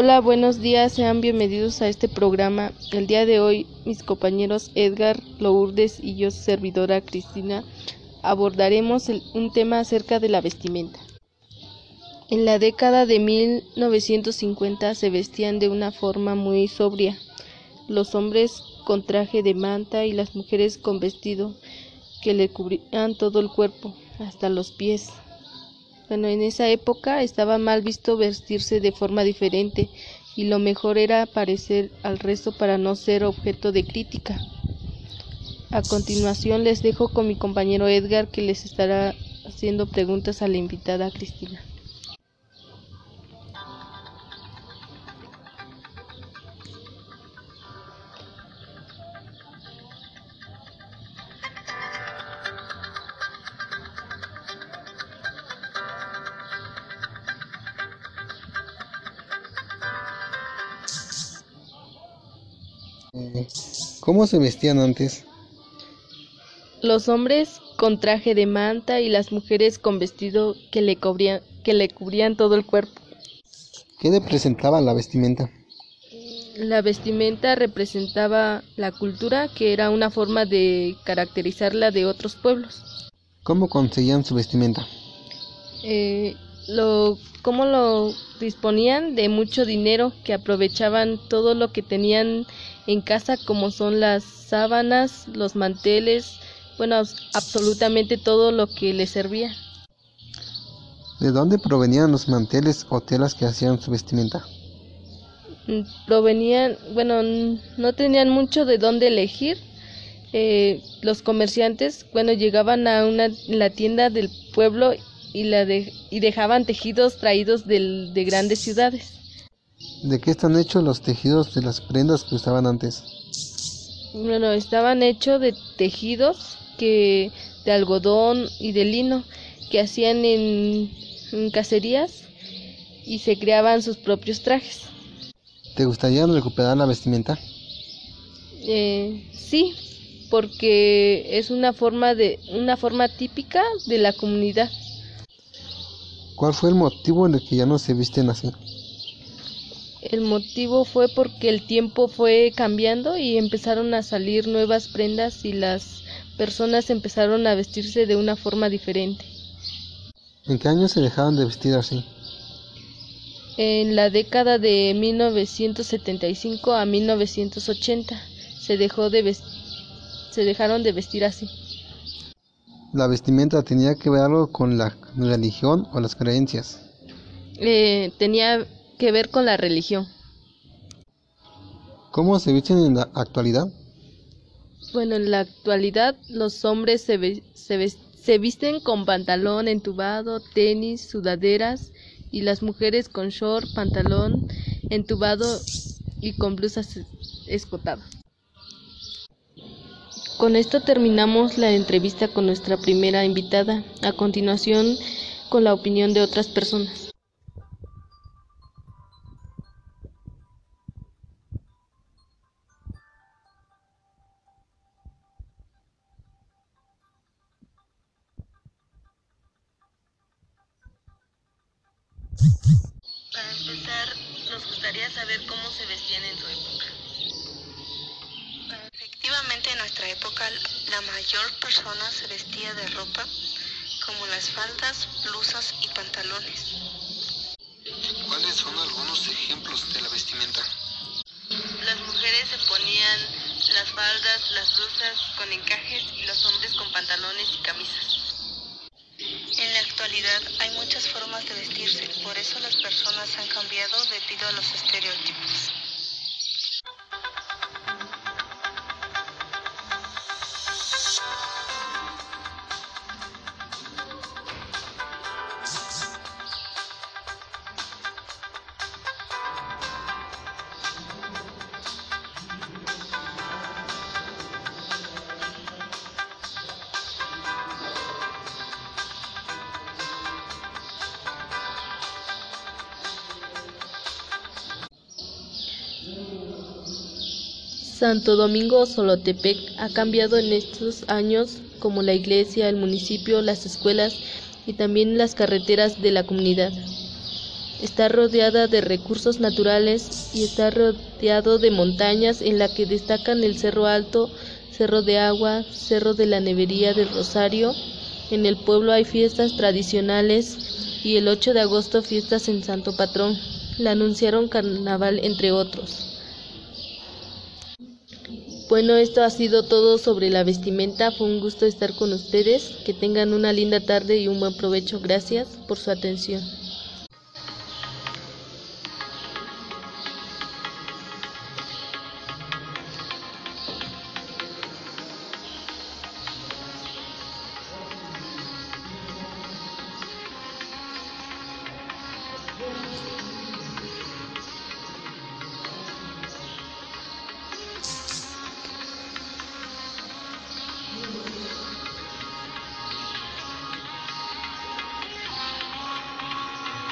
Hola, buenos días, sean bienvenidos a este programa. El día de hoy mis compañeros Edgar, Lourdes y yo, servidora Cristina, abordaremos un tema acerca de la vestimenta. En la década de 1950 se vestían de una forma muy sobria. Los hombres con traje de manta y las mujeres con vestido que le cubrían todo el cuerpo, hasta los pies. Bueno, en esa época estaba mal visto vestirse de forma diferente y lo mejor era parecer al resto para no ser objeto de crítica. A continuación les dejo con mi compañero Edgar que les estará haciendo preguntas a la invitada Cristina. ¿Cómo se vestían antes? Los hombres con traje de manta y las mujeres con vestido que le, cubrían, que le cubrían todo el cuerpo. ¿Qué representaba la vestimenta? La vestimenta representaba la cultura, que era una forma de caracterizarla de otros pueblos. ¿Cómo conseguían su vestimenta? Eh, lo, ¿Cómo lo disponían? De mucho dinero, que aprovechaban todo lo que tenían en casa como son las sábanas, los manteles, bueno, absolutamente todo lo que les servía. ¿De dónde provenían los manteles o telas que hacían su vestimenta? Mm, provenían, bueno, no tenían mucho de dónde elegir. Eh, los comerciantes, bueno, llegaban a una, la tienda del pueblo y, la de, y dejaban tejidos traídos del, de grandes ciudades. ¿De qué están hechos los tejidos de las prendas que usaban antes? Bueno, estaban hechos de tejidos que de algodón y de lino que hacían en, cacerías y se creaban sus propios trajes. ¿Te gustaría recuperar la vestimenta? Eh, sí, porque es una forma de una forma típica de la comunidad. ¿Cuál fue el motivo en el que ya no se visten así? El motivo fue porque el tiempo fue cambiando y empezaron a salir nuevas prendas y las personas empezaron a vestirse de una forma diferente. ¿En qué año se dejaron de vestir así? En la década de 1975 a 1980 se dejó de se dejaron de vestir así. ¿La vestimenta tenía que ver algo con la religión o las creencias? Eh, tenía que ver con la religión. ¿Cómo se visten en la actualidad? Bueno, en la actualidad los hombres se, se, visten con pantalón entubado, tenis, sudaderas y las mujeres con short, pantalón entubado y con blusas escotadas. Con esto terminamos la entrevista con nuestra primera invitada. A continuación, con la opinión de otras personas. Para empezar, nos gustaría saber cómo se vestían en su época. En nuestra época la mayor persona se vestía de ropa como las faldas, blusas y pantalones. ¿Cuáles son algunos ejemplos de la vestimenta? Las mujeres se ponían las faldas, las blusas con encajes y los hombres con pantalones y camisas. En la actualidad hay muchas formas de vestirse, por eso las personas han cambiado debido a los estereotipos. Santo Domingo Solotepec ha cambiado en estos años como la iglesia, el municipio, las escuelas y también las carreteras de la comunidad. Está rodeada de recursos naturales y está rodeado de montañas en la que destacan el Cerro Alto, Cerro de Agua, Cerro de la Nevería del Rosario. En el pueblo hay fiestas tradicionales y el 8 de agosto fiestas en Santo Patrón. La anunciaron carnaval entre otros. Bueno, esto ha sido todo sobre la vestimenta. Fue un gusto estar con ustedes. Que tengan una linda tarde y un buen provecho. Gracias por su atención.